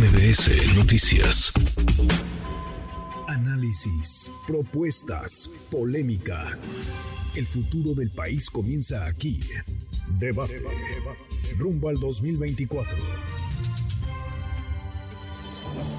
MBS Noticias. Análisis, propuestas, polémica. El futuro del país comienza aquí. Debate. Rumbo al 2024.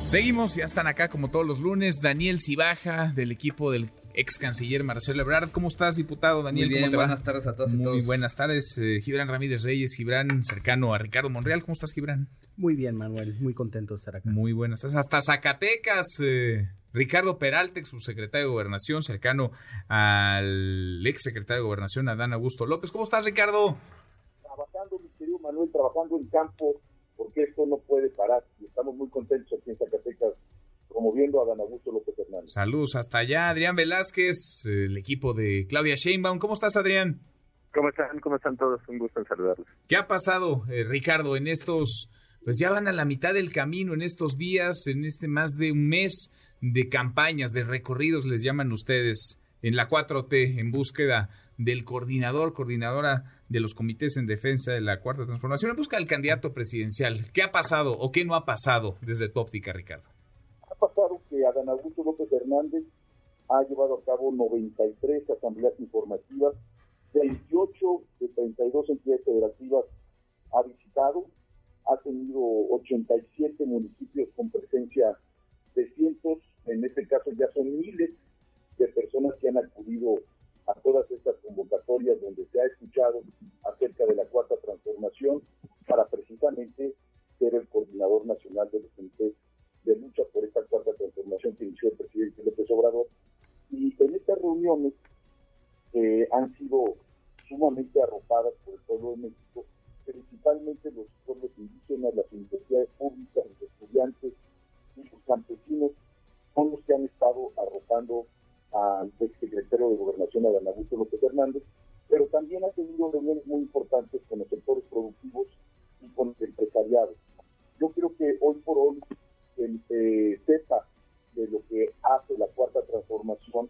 Seguimos, ya están acá como todos los lunes. Daniel Cibaja, del equipo del ex canciller Marcelo Ebrard. ¿Cómo estás, diputado Daniel? Muy bien, ¿Cómo te va? buenas tardes a todos y Muy todos. buenas tardes. Eh, Gibran Ramírez Reyes, Gibran, cercano a Ricardo Monreal. ¿Cómo estás, Gibran? Muy bien, Manuel, muy contento de estar acá. Muy buenas tardes. Hasta Zacatecas, eh, Ricardo Peraltex, subsecretario de Gobernación, cercano al ex secretario de Gobernación, Adán Augusto López. ¿Cómo estás, Ricardo? trabajando, mi querido Manuel, trabajando en campo, porque esto no puede parar. Y estamos muy contentos aquí en Zacatecas, promoviendo a Dan Augusto López Hernández. Saludos hasta allá. Adrián Velázquez, el equipo de Claudia Sheinbaum. ¿Cómo estás, Adrián? ¿Cómo están? ¿Cómo están todos? Un gusto en saludarlos. ¿Qué ha pasado, eh, Ricardo, en estos, pues ya van a la mitad del camino, en estos días, en este más de un mes de campañas, de recorridos, les llaman ustedes, en la 4T, en búsqueda del coordinador, coordinadora de los comités en defensa de la Cuarta Transformación, en busca del candidato presidencial? ¿Qué ha pasado o qué no ha pasado desde tu óptica, Ricardo? Que Adán Augusto López Hernández ha llevado a cabo 93 asambleas informativas, 28 de 32 entidades federativas ha visitado, ha tenido 87 municipios con presencia de cientos, en este caso ya son miles de personas que han acudido a todas estas convocatorias donde se ha escuchado acerca de la cuarta transformación para precisamente ser el coordinador nacional de los comités de lucha por esta cuarta transformación que inició el presidente López Obrador. Y en estas reuniones eh, han sido sumamente arropadas por el pueblo de México, principalmente los pueblos indígenas, las universidades públicas, los estudiantes y los campesinos son los que han estado arropando al exsecretario de Gobernación, Adán Augusto López Hernández, pero también ha tenido reuniones muy importantes con los sectores productivos y con el empresariado. Yo creo que hoy por hoy el eh, de lo que hace la cuarta transformación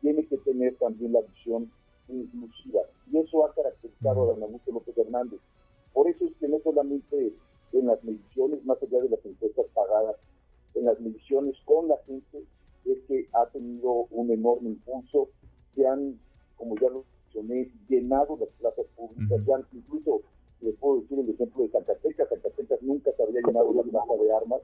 tiene que tener también la visión inclusiva. Y eso ha caracterizado a Adán Augusto López Hernández. Por eso es que no solamente en las mediciones, más allá de las encuestas pagadas, en las mediciones con la gente, es que ha tenido un enorme impulso, se han, como ya lo mencioné, llenado las plazas públicas, ya han- incluso les puedo decir el ejemplo de Zacatecas, Zacatecas nunca se había llenado una plaza de armas,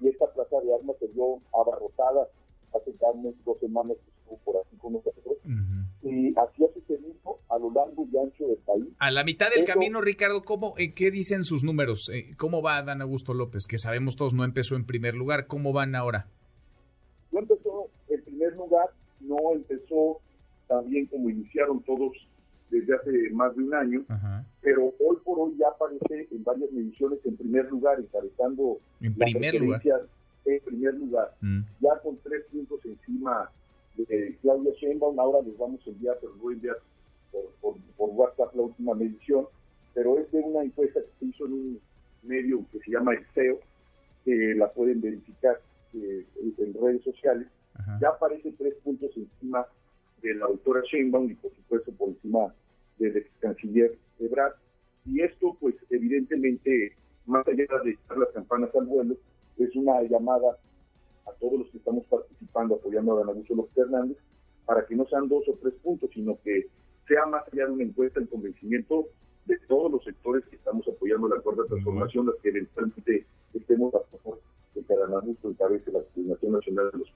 y esta plaza de armas se vio abarrotada hace ya unas dos semanas que estuvo por aquí con nosotros, Ujú. y así ha sucedido a lo largo y ancho del país. A la mitad del camino, Ricardo, ¿cómo, eh, ¿qué dicen sus números? Eh, ¿Cómo va Dan Augusto López? Que sabemos todos no empezó en primer lugar. ¿Cómo van ahora? No empezó en primer lugar, no empezó también como iniciaron todos desde hace más de un año, Ajá. pero hoy por hoy ya aparece en varias mediciones en primer lugar, encabezando En primer lugar. en primer lugar, Mm. ya con tres puntos encima de Claudia Sheinbaum, ahora les vamos a enviar, pero voy a enviar por, por, por WhatsApp la última medición, pero es de una encuesta que se hizo en un medio que se llama El SEO, que la pueden verificar eh, en redes sociales, Ajá. ya aparece tres puntos encima de la doctora Sheinbaum y por supuesto por encima del ex canciller Ebrard. Y esto, pues evidentemente, más allá de echar las campanas al vuelo, es una llamada a todos los que estamos participando, apoyando a Dan Augusto López Hernández, para que no sean dos o tres puntos, sino que sea más allá de una encuesta el convencimiento de todos los sectores que estamos apoyando la cuarta transformación, las que eventualmente estemos a favor encabece la coordinación nacional de los.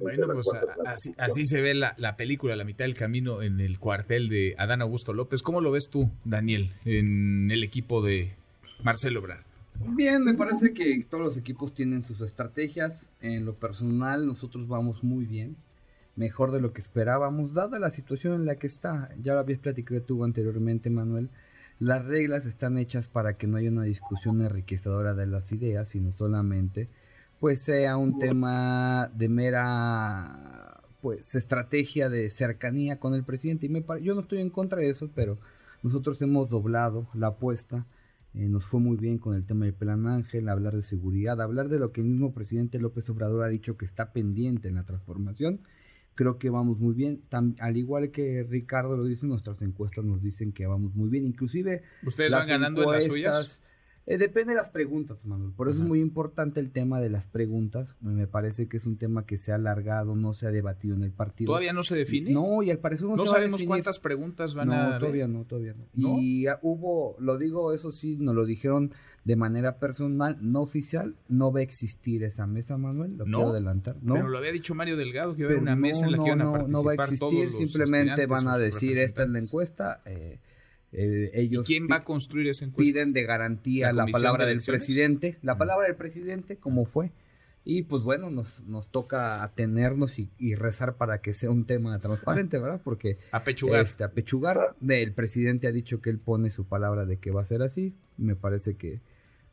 Bueno, pues a- así, así se ve la, la película, la mitad del camino en el cuartel de Adán Augusto López. ¿Cómo lo ves tú, Daniel, en el equipo de Marcelo Ebrard? Bien, me parece que todos los equipos tienen sus estrategias. En lo personal, nosotros vamos muy bien. Mejor de lo que esperábamos, dada la situación en la que está. Ya lo habías platicado tú anteriormente, Manuel. Las reglas están hechas para que no haya una discusión enriquecedora de las ideas, sino solamente pues sea un tema de mera pues estrategia de cercanía con el presidente. Y me yo no estoy en contra de eso pero nosotros hemos doblado la apuesta. Eh, nos fue muy bien con el tema del plan Ángel hablar de seguridad hablar de lo que el mismo presidente López Obrador ha dicho que está pendiente en la transformación creo que vamos muy bien Tam- al igual que Ricardo lo dice nuestras encuestas nos dicen que vamos muy bien inclusive ¿Ustedes van ganando en las suyas? Eh, depende de las preguntas, Manuel. Por eso Ajá. es muy importante el tema de las preguntas. Me parece que es un tema que se ha alargado, no se ha debatido en el partido. ¿Todavía no se define? No, y al parecer no, No se va a sabemos cuántas preguntas van no, a haber. todavía no, todavía no. ¿No? Y hubo, lo digo, eso sí, nos lo dijeron de manera personal, no oficial, no va a existir esa mesa, Manuel, lo ¿No? quiero adelantar. No, Pero lo había dicho Mario Delgado que iba a haber una mesa en la no, que iban a no, participar no va a todos existir, los simplemente van a decir, esta es la encuesta, eh, eh, ellos ¿Y quién va a construir esa encuesta? piden de garantía ¿La la, palabra de del presidente, la palabra del presidente, como fue. Y pues bueno, nos, nos toca atenernos y, y rezar para que sea un tema transparente, ¿verdad? Porque A pechugar. este, apechugar, el presidente ha dicho que él pone su palabra de que va a ser así, me parece que...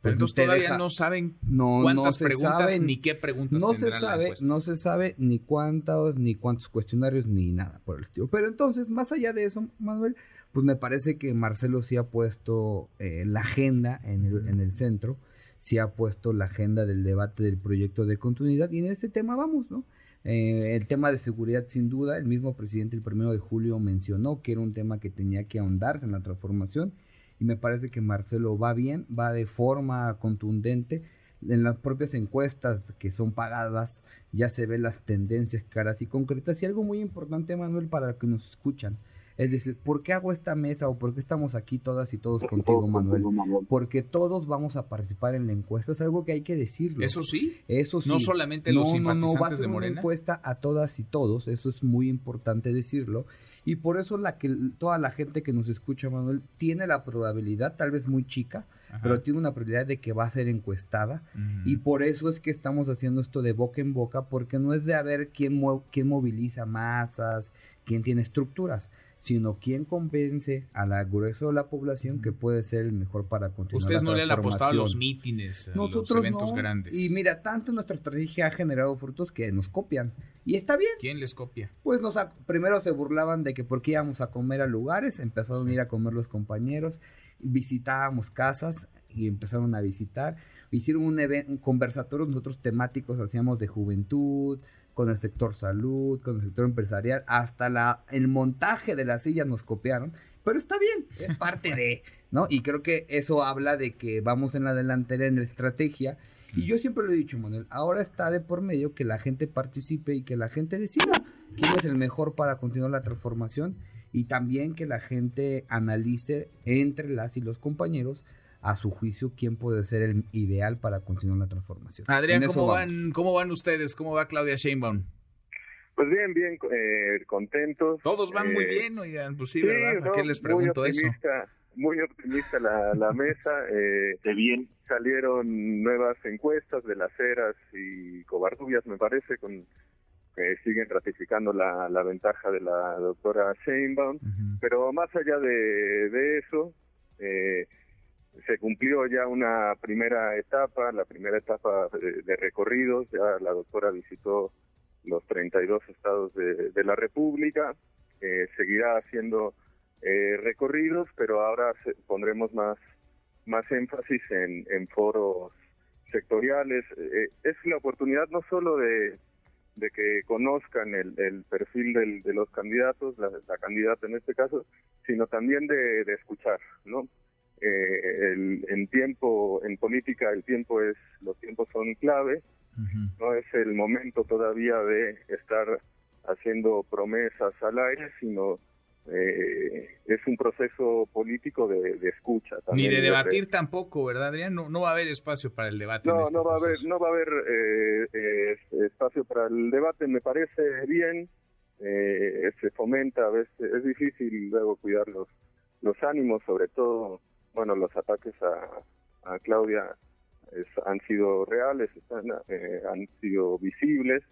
Pero pues, entonces todavía deja- no saben no, cuántas no se preguntas sabe, ni qué preguntas no se sabe, no se sabe ni cuántos, ni cuántos cuestionarios, ni nada por el estilo. Pero entonces, más allá de eso, Manuel, pues me parece que Marcelo sí ha puesto eh, la agenda en el, en el centro, sí ha puesto la agenda del debate del proyecto de continuidad y en ese tema vamos, ¿no? Eh, el tema de seguridad, sin duda, el mismo presidente el primero de julio mencionó que era un tema que tenía que ahondarse en la transformación y me parece que Marcelo va bien, va de forma contundente. En las propias encuestas que son pagadas ya se ven las tendencias caras y concretas y algo muy importante, Manuel, para los que nos escuchan. Es decir, ¿por qué hago esta mesa o por qué estamos aquí todas y todos contigo, Manuel? Porque todos vamos a participar en la encuesta, es algo que hay que decirlo. Eso sí, Eso sí. no solamente No, los no, no, va a ser de una encuesta a todas y todos, eso es muy importante decirlo. Y por eso la que toda la gente que nos escucha, Manuel, tiene la probabilidad, tal vez muy chica, Ajá. pero tiene una probabilidad de que va a ser encuestada. Y por eso es que estamos haciendo esto de boca en boca, porque no es de a ver quién, mue- quién moviliza masas, quién tiene estructuras, sino quién convence a la grueso de la población que puede ser el mejor para continuar. Ustedes la no le han apostado a los mítines, a Nosotros los eventos no. grandes. Y mira, tanto nuestra estrategia ha generado frutos que nos copian. Y está bien. ¿Quién les copia? Pues nos primero se burlaban de que por qué íbamos a comer a lugares, empezaron a ir a comer los compañeros, visitábamos casas y empezaron a visitar. Hicieron un, un conversatorio nosotros temáticos, hacíamos de juventud, con el sector salud, con el sector empresarial, hasta la, el montaje de las sillas nos copiaron, pero está bien, es parte de, ¿no? Y creo que eso habla de que vamos en la delantera en la estrategia. Y yo siempre lo he dicho, Manuel, ahora está de por medio que la gente participe y que la gente decida quién es el mejor para continuar la transformación y también que la gente analice entre las y los compañeros a su juicio quién puede ser el ideal para continuar la transformación. Adrián, eso ¿cómo vamos. van, ¿cómo van ustedes? ¿Cómo va Claudia Sheinbaum? Pues bien, bien, eh, contentos. Todos van muy Eh, bien, oigan, pues sí, sí, ¿verdad? ¿Para no, qué les muy pregunto eso? optimista, Muy optimista la, la mesa. Eh, de bien. Salieron nuevas encuestas de las Heras y Covarrubias, me parece, con que siguen ratificando la, la ventaja de la doctora Sheinbaum. Ujú. Pero más allá de, de eso, eh, se cumplió ya una primera etapa, la primera etapa de, recorridos, ya la doctora visitó los 32 estados de, la República, eh, seguirá haciendo eh, recorridos, pero ahora pondremos más, más énfasis en, foros sectoriales. Eh, es la oportunidad no solo de, de que conozcan el, el perfil del- de los candidatos, la, la candidata en este caso, sino también de, de escuchar, ¿no? Eh, el- en tiempo, en política, el tiempo es, los tiempos son clave, no es el momento todavía de estar haciendo promesas al aire, sino eh, es un proceso político de, de escucha. Ni de debatir tampoco, ¿verdad, Adrián? No, no va a haber espacio para el debate. en no, este no va a haber, no va a haber eh, eh, espacio para el debate. Me parece bien. eh, se fomenta a veces, es difícil luego cuidar los, los ánimos, sobre todo, bueno, los ataques a, a Claudia es- han sido reales, están, eh, han sido visibles.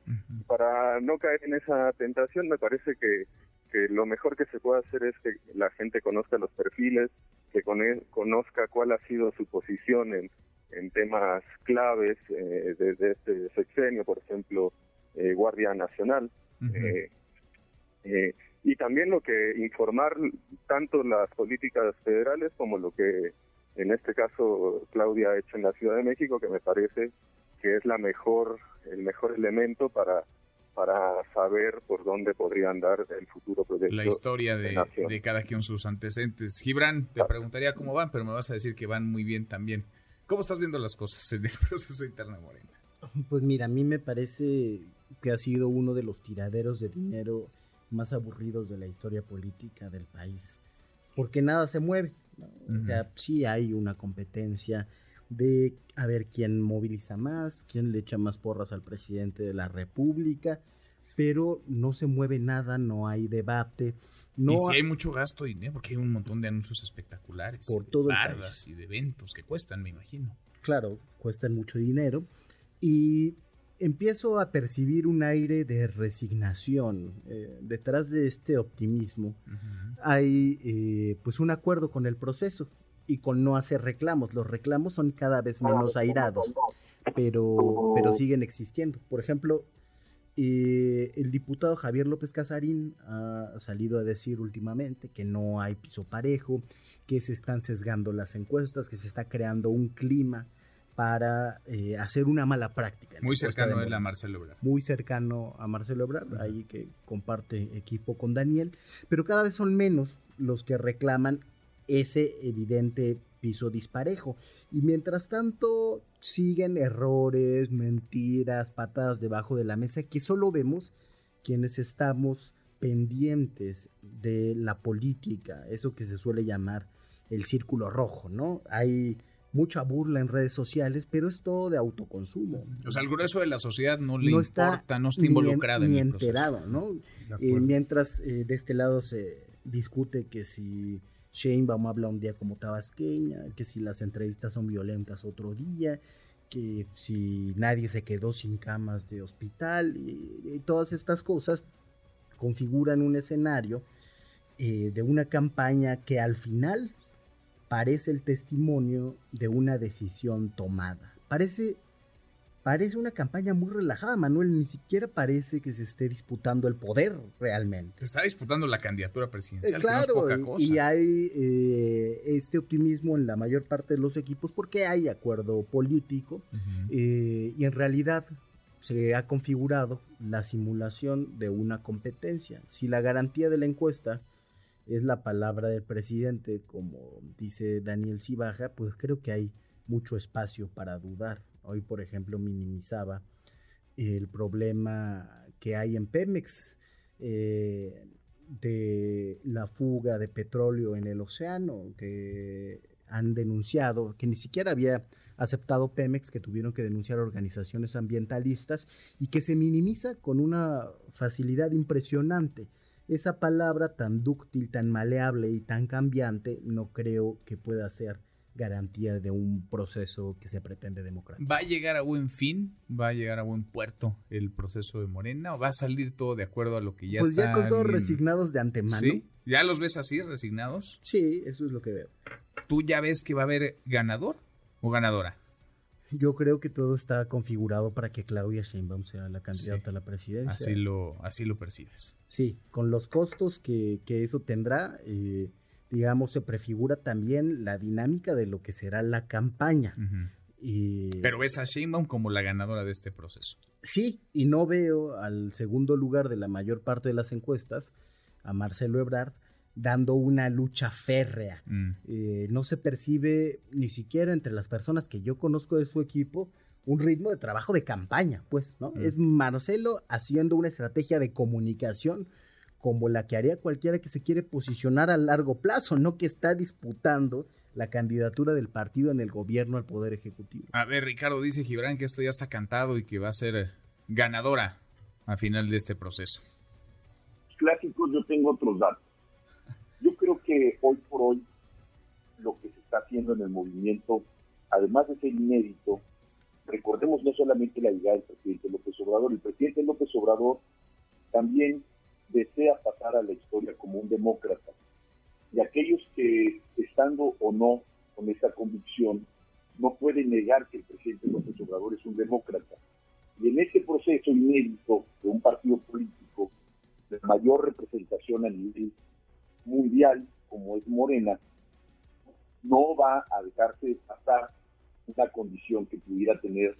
Para no caer en esa tentación, me parece que, que lo mejor que se puede hacer es que la gente conozca los perfiles, que conozca cuál ha sido su posición en, en temas claves eh, desde este sexenio, por ejemplo, eh, Guardia Nacional. Eh, eh, y también lo que informar tanto las políticas federales como lo que en este caso Claudia ha hecho en la Ciudad de México, que me parece que es la mejor, el mejor elemento para para saber por dónde podría andar el futuro proyecto. la historia de de, de cada quien sus antecedentes. Gibran, te preguntaría cómo van, pero me vas a decir que van muy bien también. ¿Cómo estás viendo las cosas en el proceso interno de Morena? Pues mira, a mí me parece que ha sido uno de los tiraderos de dinero más aburridos de la historia política del país, porque nada se mueve. O sea, sí hay una competencia de a ver quién moviliza más, quién le echa más porras al presidente de la República, pero no se mueve nada, no hay debate. No y si hay mucho gasto dinero, porque hay un montón de anuncios espectaculares, por todo de bardas y de eventos que cuestan, me imagino. Claro, cuestan mucho dinero. Y empiezo a percibir un aire de resignación. Eh, detrás de este optimismo hay eh, pues un acuerdo con el proceso y con no hacer reclamos. Los reclamos son cada vez menos airados, pero, pero siguen existiendo. Por ejemplo, eh, el diputado Javier López Casarín ha salido a decir últimamente que no hay piso parejo, que se están sesgando las encuestas, que se está creando un clima para eh, hacer una mala práctica. Muy cercano a Marcelo Ebrard. Muy cercano a Marcelo Ebrard, ahí que comparte equipo con Daniel, pero cada vez son menos los que reclaman ese evidente piso disparejo. Y mientras tanto siguen errores, mentiras, patadas debajo de la mesa que solo vemos quienes estamos pendientes de la política, eso que se suele llamar el círculo rojo, ¿no? Hay mucha burla en redes sociales, pero es todo de autoconsumo. O sea, el grueso de la sociedad no le importa, no está involucrada en, el enterado, ¿no? Eh, mientras eh, de este lado se discute que si Sheinbaum habla un día como tabasqueña, que si las entrevistas son violentas otro día, que si nadie se quedó sin camas de hospital, y, todas estas cosas configuran un escenario eh, de una campaña que al final parece el testimonio de una decisión tomada. Parece, parece una campaña muy relajada, Manuel, ni siquiera parece que se esté disputando el poder realmente. Se está disputando la candidatura presidencial, claro, Y hay eh, este optimismo en la mayor parte de los equipos porque hay acuerdo político eh, y en realidad se ha configurado la simulación de una competencia. Si la garantía de la encuesta es la palabra del presidente, como dice Daniel Cibaja, pues creo que hay mucho espacio para dudar. Hoy, por ejemplo, minimizaba el problema que hay en Pemex eh, de la fuga de petróleo en el océano, que han denunciado, que ni siquiera había aceptado Pemex, que tuvieron que denunciar organizaciones ambientalistas y que se minimiza con una facilidad impresionante esa palabra tan dúctil, tan maleable y tan cambiante no creo que pueda ser garantía de un proceso que se pretende democrático. ¿Va a llegar a buen fin? ¿Va a llegar a buen puerto el proceso de Morena? ¿O va a salir todo de acuerdo a lo que ya está? Pues ya con todos resignados de antemano. ¿Sí? ¿Ya los ves así, resignados? Sí, eso es lo que veo. ¿Tú ya ves que va a haber ganador o ganadora? Yo creo que todo está configurado para que Claudia Sheinbaum sea la candidata a la presidencia. Así lo, así lo percibes. Sí, con los costos que, eso tendrá, eh, digamos, se prefigura también la dinámica de lo que será la campaña. Pero ves a Sheinbaum como la ganadora de este proceso. Sí, y no veo al segundo lugar de la mayor parte de las encuestas, a Marcelo Ebrard, dando una lucha férrea. Mm. Eh, no se percibe ni siquiera entre las personas que yo conozco de su equipo un ritmo de trabajo de campaña, pues, ¿no? Mm. Es Marcelo haciendo una estrategia de comunicación como la que haría cualquiera que se quiere posicionar a largo plazo, no que está disputando la candidatura del partido en el gobierno al poder ejecutivo. A ver, Ricardo, dice Gibran que esto ya está cantado y que va a ser ganadora a final de este proceso. Clásicos, yo tengo otros datos. Yo creo que hoy por hoy lo que se está haciendo en el movimiento, además de ser inédito, recordemos no solamente la llegada del presidente López Obrador, el presidente López Obrador también desea pasar a la historia como un demócrata. Y aquellos que, estando o no con esa convicción, no pueden negar que el presidente López Obrador es un demócrata. Y en ese proceso inédito de un partido político de mayor representación a nivel mundial como es Morena, no va a dejarse pasar una condición que pudiera tener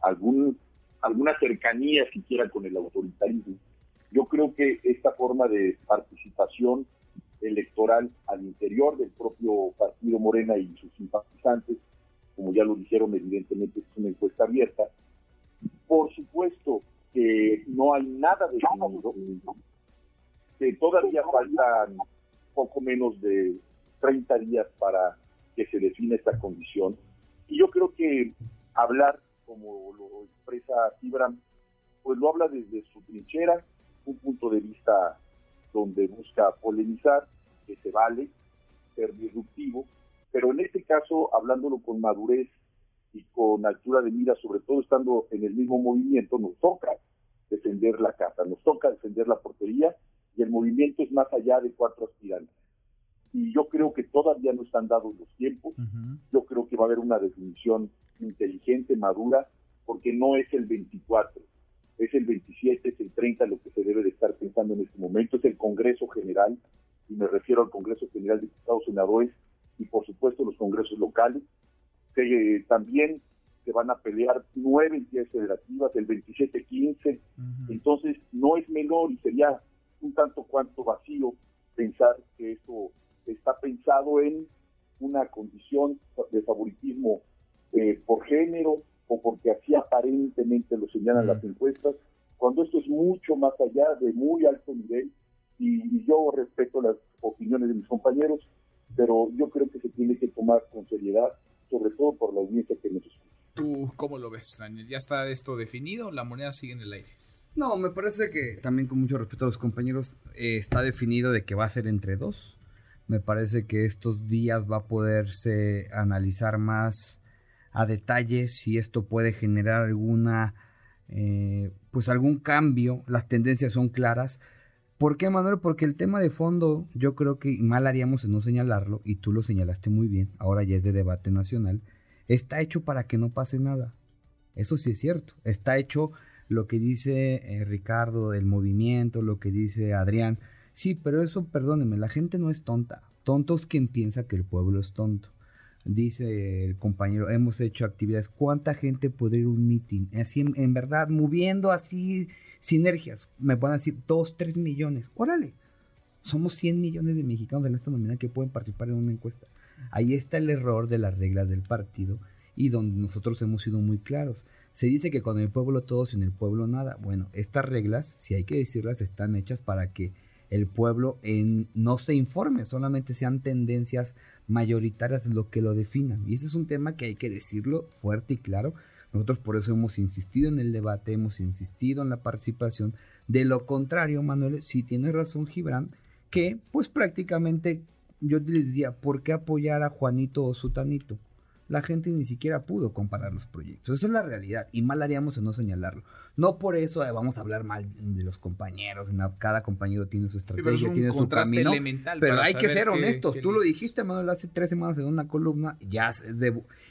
algún, alguna cercanía siquiera con el autoritarismo. Yo creo que esta forma de participación electoral al interior del propio partido Morena y sus simpatizantes como ya lo dijeron, evidentemente es una encuesta abierta. Por supuesto que no hay nada definido, que todavía faltan poco menos de 30 días para que se define esta condición. Y yo creo que hablar, como lo expresa Ibram, pues lo habla desde su trinchera, un punto de vista donde busca polemizar, que se vale, ser disruptivo, pero en este caso, hablándolo con madurez y con altura de mira, sobre todo estando en el mismo movimiento, nos toca defender la casa, nos toca defender la portería y el movimiento es más allá de cuatro aspirantes. Y yo creo que todavía no están dados los tiempos, yo creo que va a haber una definición inteligente, madura, porque no es el 24, es el 27, es el 30 lo que se debe de estar pensando en este momento, es el Congreso General, y me refiero al Congreso General de Estados Senadores y por supuesto los congresos locales, que eh, también se van a pelear nueve entidades federativas, el 27-15, entonces no es menor y sería un tanto cuanto vacío pensar que esto está pensado en una condición de favoritismo eh, por género o porque así aparentemente lo señalan las encuestas, cuando esto es mucho más allá de muy alto nivel y, yo respeto las opiniones de mis compañeros, pero yo creo que se tiene que tomar con seriedad, sobre todo por la audiencia que nos escucha. ¿Tú cómo lo ves, Daniel? ¿Ya está esto definido? ¿La moneda sigue en el aire? No, me parece que también con mucho respeto a los compañeros eh, está definido de que va a ser entre dos. Me parece que estos días va a poderse analizar más a detalle si esto puede generar alguna, eh, pues algún cambio. Las tendencias son claras. ¿Por qué, Manuel? Porque el tema de fondo yo creo que mal haríamos en no señalarlo, y tú lo señalaste muy bien, ahora ya es de debate nacional, está hecho para que no pase nada. Eso sí es cierto, está hecho lo que dice eh, Ricardo del movimiento, lo que dice Adrián. Sí, pero eso, perdónenme, la gente no es tonta. Tonto es quien piensa que el pueblo es tonto. Dice el compañero, hemos hecho actividades. ¿Cuánta gente puede ir a un meeting? Así, en, verdad, moviendo así sinergias. Me van a decir, dos, tres millones. Órale. Somos 100 millones de mexicanos en esta nominal que pueden participar en una encuesta. Ahí está el error de las reglas del partido y donde nosotros hemos sido muy claros. Se dice que con el pueblo todo, sin el pueblo nada. Bueno, estas reglas, si hay que decirlas, están hechas para que el pueblo no se informe, solamente sean tendencias mayoritarias lo que lo definan. Y ese es un tema que hay que decirlo fuerte y claro. Nosotros por eso hemos insistido en el debate, hemos insistido en la participación. De lo contrario, Manuel, si tiene razón Gibran, que pues prácticamente yo les diría, ¿por qué apoyar a Juanito o Sutanito? La gente ni siquiera pudo comparar los proyectos. Esa es la realidad y mal haríamos en no señalarlo. No por eso eh, vamos a hablar mal de los compañeros, cada compañero tiene su estrategia, tiene su camino. Pero hay que ser honestos. Tú lo dijiste, Manuel, hace tres semanas en una columna, ya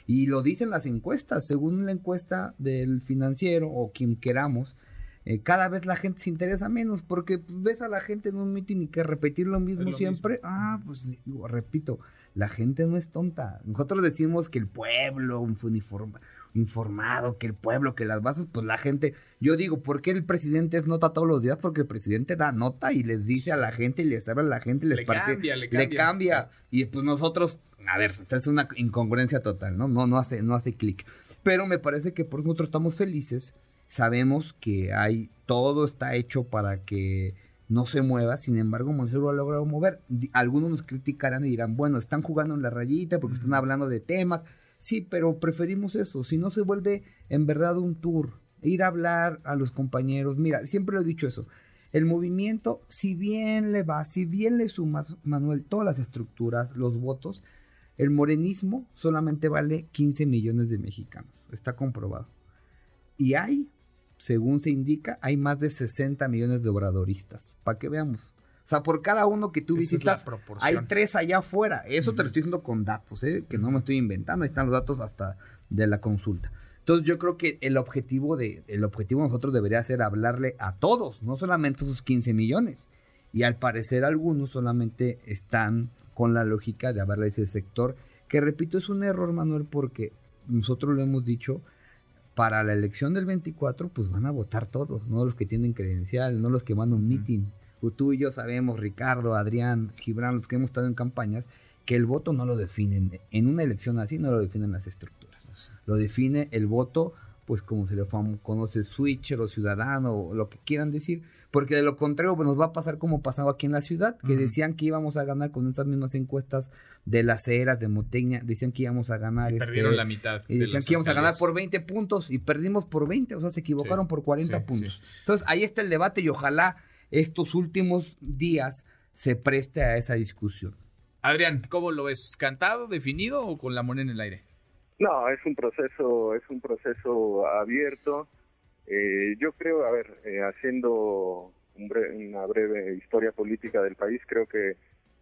y lo dicen las encuestas, según la encuesta del financiero o quien queramos, eh, cada vez la gente se interesa menos porque ves a la gente en un meeting y que repetir lo mismo siempre. Ah, pues repito, la gente no es tonta. Nosotros decimos que el pueblo uniforma, informado, que el pueblo, que las bases, pues la gente, yo digo, ¿por qué el presidente es nota todos los días? Porque el presidente da nota y les dice a la gente y les habla a la gente, les le cambia, le cambia. Le cambia. Y pues nosotros, a ver, es una incongruencia total, ¿no? No, no hace, no hace clic. Pero me parece que por nosotros estamos felices, sabemos que hay, todo está hecho para que no se mueva, sin embargo Monseñor lo ha logrado mover. Algunos nos criticarán y dirán, bueno, están jugando en la rayita porque están hablando de temas. Sí, pero preferimos eso, si no se vuelve en verdad un tour, ir a hablar a los compañeros. Mira, siempre lo he dicho eso. El movimiento, si bien le va, si bien le sumas, Manuel, todas las estructuras, los votos, el morenismo solamente vale 15 millones de mexicanos. Está comprobado. Y hay según se indica, hay más de 60 millones de obradoristas. Para que veamos. O sea, por cada uno que tú visitas, hay tres allá afuera. Eso te lo estoy diciendo con datos, ¿eh? que no me estoy inventando. Ahí están los datos hasta de la consulta. Entonces yo creo que el objetivo de el objetivo de nosotros debería ser hablarle a todos, no solamente a esos 15 millones. Y al parecer algunos solamente están con la lógica de hablarle a ese sector, que repito es un error, Manuel, porque nosotros lo hemos dicho, para la elección del 24, pues van a votar todos, no los que tienen credencial, no los que van a un meeting. Tú y yo sabemos, Ricardo, Adrián, Gibran, los que hemos estado en campañas, que el voto no lo definen, en una elección así no lo definen las estructuras, lo define el voto, pues como se le conoce switcher o ciudadano o lo que quieran decir, porque de lo contrario pues, nos va a pasar como pasaba aquí en la ciudad, que decían que íbamos a ganar con estas mismas encuestas de las eras de Moteña, decían que íbamos a ganar. Y perdieron este, la mitad. Y decían que íbamos a ganar por 20 puntos y perdimos por 20, o sea, se equivocaron por 40 puntos. Entonces ahí está el debate y ojalá estos últimos días se preste a esa discusión. Adrián, ¿cómo lo ves? ¿Cantado, definido o con la moneda en el aire? No, es un proceso, es un proceso abierto. Eh, yo creo, a ver, eh, haciendo una breve historia política del país, creo que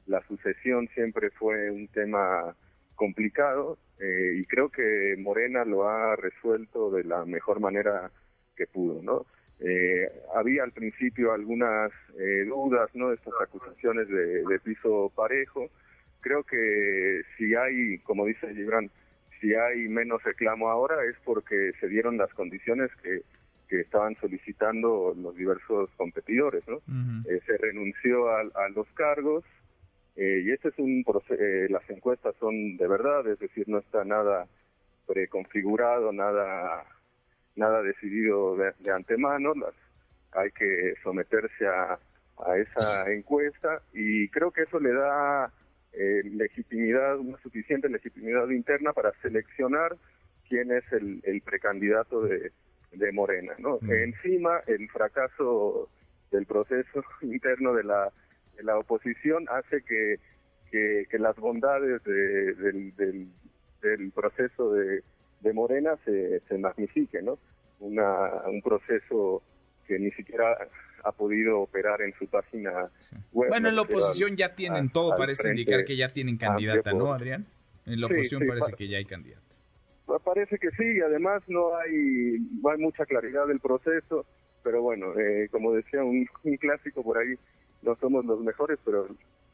la sucesión siempre fue un tema complicado eh, y creo que Morena lo ha resuelto de la mejor manera que pudo, ¿no? había al principio algunas dudas, ¿no? Estas acusaciones de, de piso parejo, creo que si hay, como dice Gibran, si hay menos reclamo ahora es porque se dieron las condiciones que, que estaban solicitando los diversos competidores, ¿no? Eh, se renunció a, los cargos eh, y este es un eh, las encuestas son de verdad, es decir, no está nada preconfigurado, nada nada decidido de, de antemano, las, hay que someterse a, a esa encuesta y creo que eso le da eh, legitimidad, una suficiente legitimidad interna para seleccionar quién es el, precandidato de, Morena. ¿no? Mm. Encima, el fracaso del proceso interno de la, de la oposición hace que, que, las bondades del, del, proceso de, de Morena se, se magnifiquen. ¿no? Una, un proceso que ni siquiera ha podido operar en su página web. Bueno, en la oposición ya tienen todo, parece indicar que ya tienen candidata, ¿no, Adrián? En la oposición parece que ya hay candidata. Parece que sí, y además no hay, no hay mucha claridad del proceso, pero bueno, eh, como decía un, clásico por ahí, no somos los mejores, pero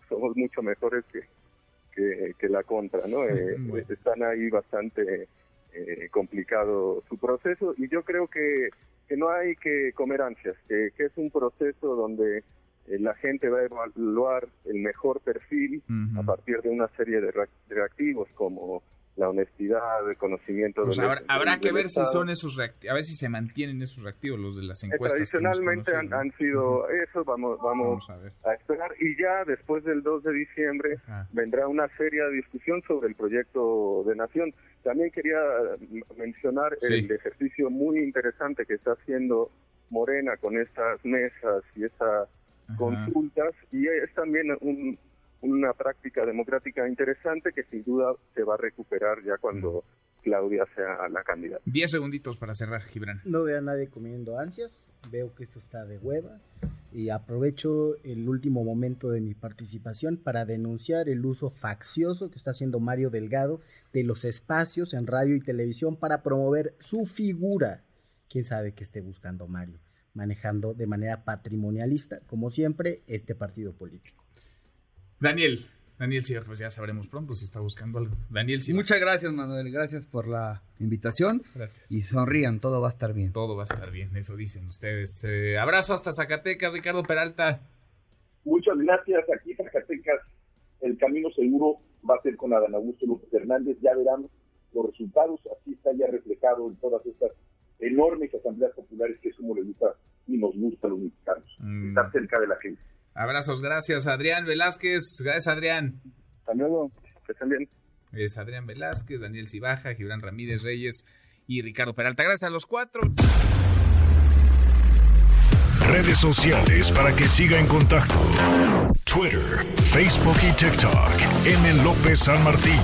somos mucho mejores que, que, la contra, ¿no? Eh, están ahí bastante eh, complicado su proceso y yo creo que que no hay que comer ansias, que, es un proceso donde eh, la gente va a evaluar el mejor perfil a partir de una serie de reactivos como la honestidad, el conocimiento. Pues habrá, que ver si son esos reactivos, a ver si se mantienen esos reactivos los de las eh, encuestas. tradicionalmente han, sido eso, vamos, vamos, a, esperar. Y ya después del 2 de diciembre vendrá una seria discusión sobre el proyecto de nación. También quería mencionar el ejercicio muy interesante que está haciendo Morena con estas mesas y estas consultas y es también un una práctica democrática interesante que sin duda se va a recuperar ya cuando Claudia sea la candidata. Diez segunditos para cerrar, Gibran. No veo a nadie comiendo ansias, veo que esto está de hueva y aprovecho el último momento de mi participación para denunciar el uso faccioso que está haciendo Mario Delgado de los espacios en radio y televisión para promover su figura. ¿Quién sabe qué esté buscando Mario? Manejando de manera patrimonialista, como siempre, este partido político. Daniel, Daniel sí, pues ya sabremos pronto si está buscando algo. Daniel sí. Muchas gracias, Manuel. Gracias por la invitación. Gracias. Y sonrían, todo va a estar bien. Todo va a estar bien, eso dicen ustedes. Eh, abrazo hasta Zacatecas, Ricardo Peralta. Muchas gracias. Aquí Zacatecas, el camino seguro va a ser con Adán Augusto López Hernández. Ya verán los resultados. Así está ya reflejado en todas estas enormes asambleas populares que eso le gusta y nos gusta a los mexicanos. Mm. Estar cerca de la gente. Abrazos, gracias Adrián Velázquez. Gracias Adrián. Hasta luego, que estén bien. Es Adrián Velázquez, Daniel Cibaja, Gibran Ramírez Reyes y Ricardo Peralta. Gracias a los cuatro. Redes sociales para que siga en contacto: Twitter, Facebook y TikTok. M. López San Martín.